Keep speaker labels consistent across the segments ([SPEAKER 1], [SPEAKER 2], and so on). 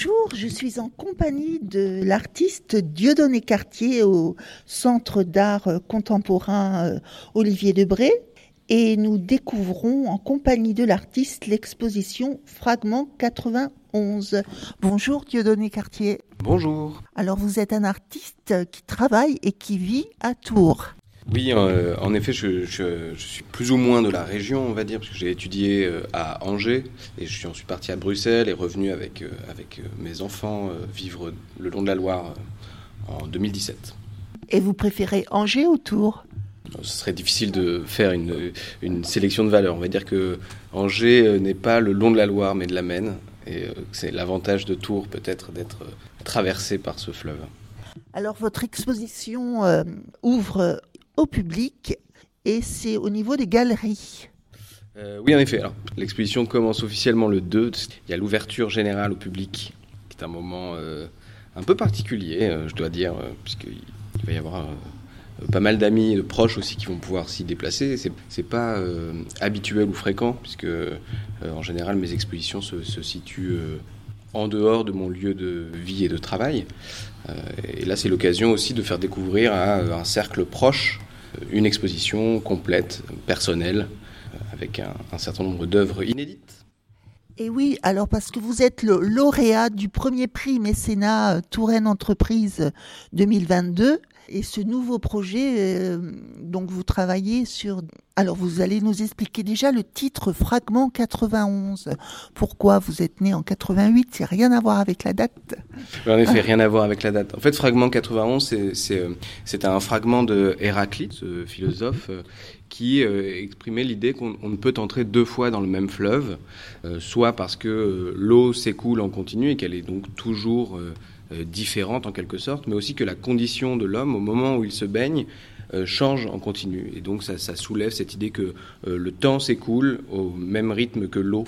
[SPEAKER 1] Bonjour, je suis en compagnie de l'artiste Dieudonné Cartier au Centre d'art contemporain euh, Olivier Debré et nous découvrons en compagnie de l'artiste l'exposition Fragment 91. Bonjour Dieudonné Cartier.
[SPEAKER 2] Bonjour.
[SPEAKER 1] Alors vous êtes un artiste qui travaille et qui vit à Tours.
[SPEAKER 2] Oui, euh, en effet, je, suis plus ou moins de la région, on va dire, parce que j'ai étudié euh, à Angers et je suis ensuite parti à Bruxelles et revenu avec, euh, avec mes enfants vivre le long de la Loire en 2017.
[SPEAKER 1] Et vous préférez Angers ou Tours?
[SPEAKER 2] Ce serait difficile de faire une, une, sélection de valeurs. On va dire que Angers n'est pas le long de la Loire, mais de la Maine. Et c'est l'avantage de Tours, peut-être, d'être traversé par ce fleuve.
[SPEAKER 1] Alors, votre exposition ouvre au public et c'est au niveau des galeries.
[SPEAKER 2] Euh, oui, en effet. l'exposition commence officiellement le 2. Il y a l'ouverture générale au public, qui est un moment euh, un peu particulier, euh, je dois dire, puisqu'il va y avoir pas mal d'amis et de proches aussi qui vont pouvoir s'y déplacer. C'est, c'est pas habituel ou fréquent, puisque en général mes expositions se, se situent en dehors de mon lieu de vie et de travail. et là, c'est l'occasion aussi de faire découvrir à un cercle proche une exposition complète, personnelle, euh, avec un, certain nombre d'œuvres inédites.
[SPEAKER 1] Et oui, alors parce que vous êtes le lauréat du premier prix mécénat euh, Touraine Entreprise 2022 et ce nouveau projet, euh, donc vous travaillez sur. Alors vous allez nous expliquer déjà le titre Fragment 91. Pourquoi vous êtes né en 88 C'est rien à voir avec la date.
[SPEAKER 2] En effet, rien à voir avec la date. En fait, Fragment 91, c'est c'est un fragment de Héraclite, ce philosophe, euh, qui euh, exprimait l'idée qu'on ne peut entrer deux fois dans le même fleuve, soit parce que l'eau s'écoule en continu et qu'elle est donc toujours euh, différente en quelque sorte, mais aussi que la condition de l'homme au moment où il se baigne euh, change en continu. Et donc ça, soulève cette idée que euh, le temps s'écoule au même rythme que l'eau.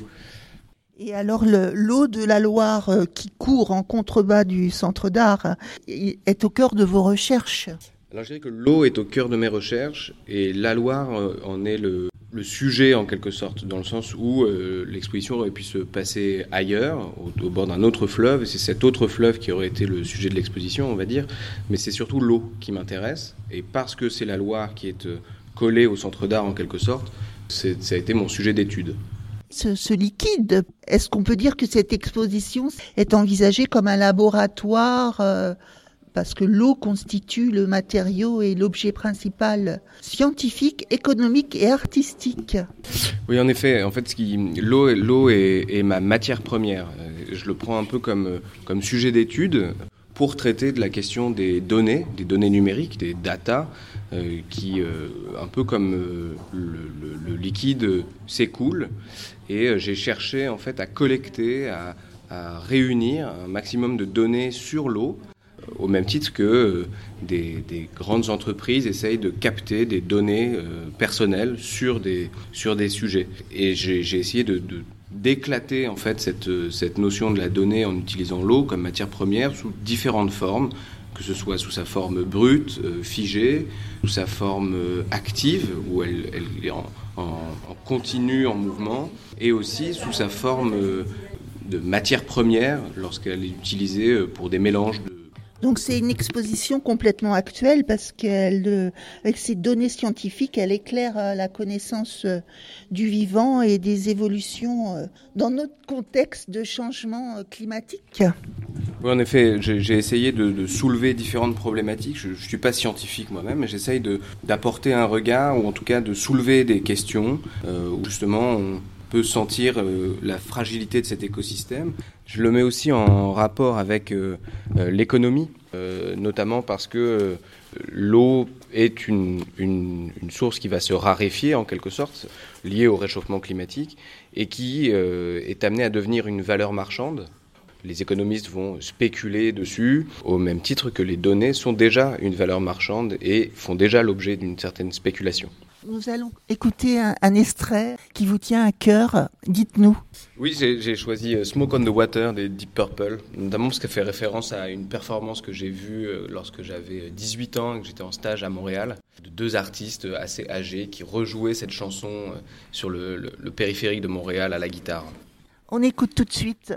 [SPEAKER 1] Et alors l'eau de la Loire qui court en contrebas du centre d'art est au cœur de vos recherches?
[SPEAKER 2] Alors je dirais que l'eau est au cœur de mes recherches et la Loire en est le, le sujet en quelque sorte, dans le sens où euh, l'exposition aurait pu se passer ailleurs, au, bord d'un autre fleuve, et c'est cet autre fleuve qui aurait été le sujet de l'exposition, on va dire, mais c'est surtout l'eau qui m'intéresse, et parce que c'est la Loire qui est euh, collée au centre d'art en quelque sorte, ça a été mon sujet d'étude.
[SPEAKER 1] Ce, ce, liquide, est-ce qu'on peut dire que cette exposition est envisagée comme un laboratoire euh, parce que l'eau constitue le matériau et l'objet principal scientifique, économique et artistique.
[SPEAKER 2] Oui, en effet, en fait, l'eau, l'eau est, est, ma matière première. Je le prends un peu comme, comme sujet d'étude pour traiter de la question des données, des données numériques, des data, euh, qui, euh, un peu comme euh, le, le, liquide, s'écoule. Et j'ai cherché en fait à collecter, à, à réunir un maximum de données sur l'eau au même titre que euh, des, grandes entreprises essayent de capter des données euh, personnelles sur des, sur des sujets. Et j'ai essayé de, d'éclater en fait cette, cette notion de la donnée en utilisant l'eau comme matière première sous différentes formes, que ce soit sous sa forme brute, euh, figée, sous sa forme active, où elle, elle est en, en, en, continu, en mouvement, et aussi sous sa forme de matière première lorsqu'elle est utilisée pour des mélanges de
[SPEAKER 1] donc c'est une exposition complètement actuelle parce qu'elle, euh, avec ses données scientifiques, elle éclaire euh, la connaissance euh, du vivant et des évolutions dans notre contexte de changement climatique.
[SPEAKER 2] Oui, en effet, j'ai essayé de, soulever différentes problématiques. Je ne suis pas scientifique moi-même, mais j'essaye d'apporter un regard, ou en tout cas de soulever des questions, où justement on peut sentir la fragilité de cet écosystème. Je le mets aussi en rapport avec l'économie euh, notamment parce que euh, l'eau est une, une, source qui va se raréfier en quelque sorte, liée au réchauffement climatique, et qui euh, est amenée à devenir une valeur marchande. Les économistes vont spéculer dessus, au même titre que les données sont déjà une valeur marchande et font déjà l'objet d'une certaine spéculation.
[SPEAKER 1] Nous allons écouter un, extrait qui vous tient à cœur. Dites-nous.
[SPEAKER 2] Oui, j'ai choisi euh, Smoke on the Water des Deep Purple, notamment parce qu'elle fait référence à une performance que j'ai vue euh, lorsque j'avais 18 ans et que j'étais en stage à Montréal, de deux artistes assez âgés qui rejouaient cette chanson euh, sur le, le périphérique de Montréal à la guitare.
[SPEAKER 1] On écoute tout de suite.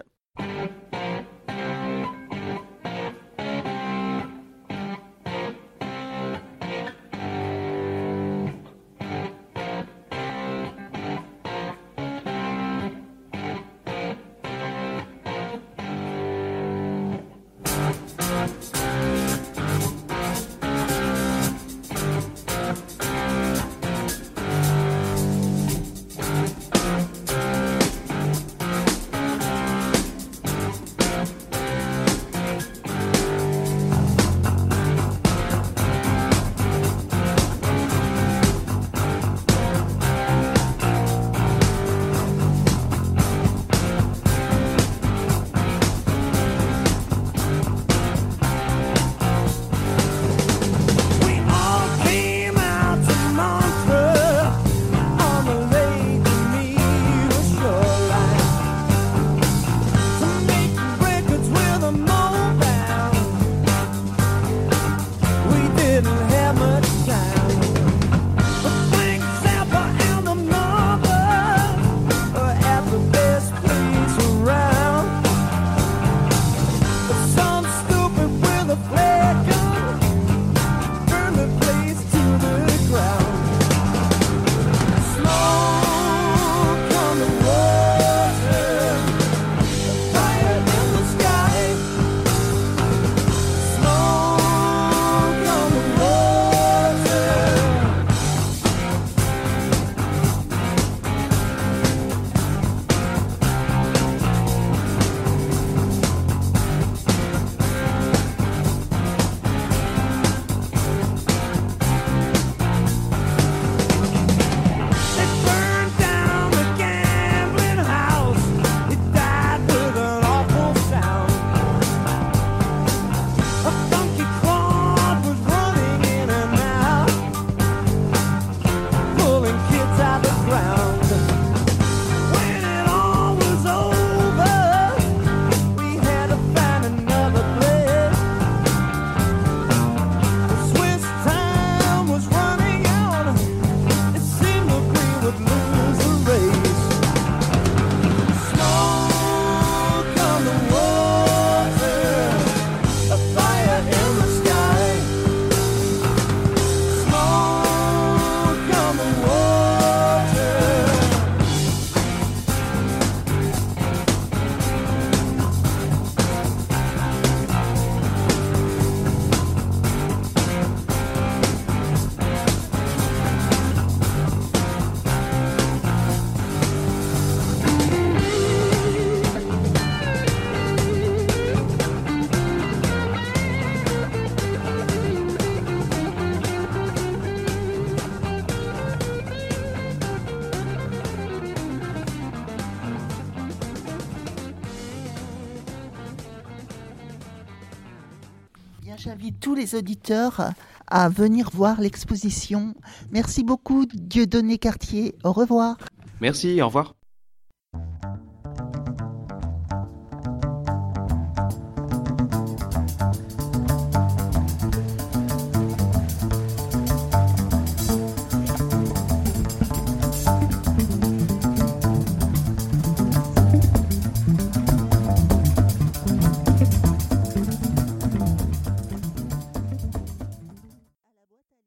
[SPEAKER 1] J'invite tous les auditeurs à venir voir l'exposition. Merci beaucoup, Dieudonné Cartier. Au revoir.
[SPEAKER 2] Merci, au revoir.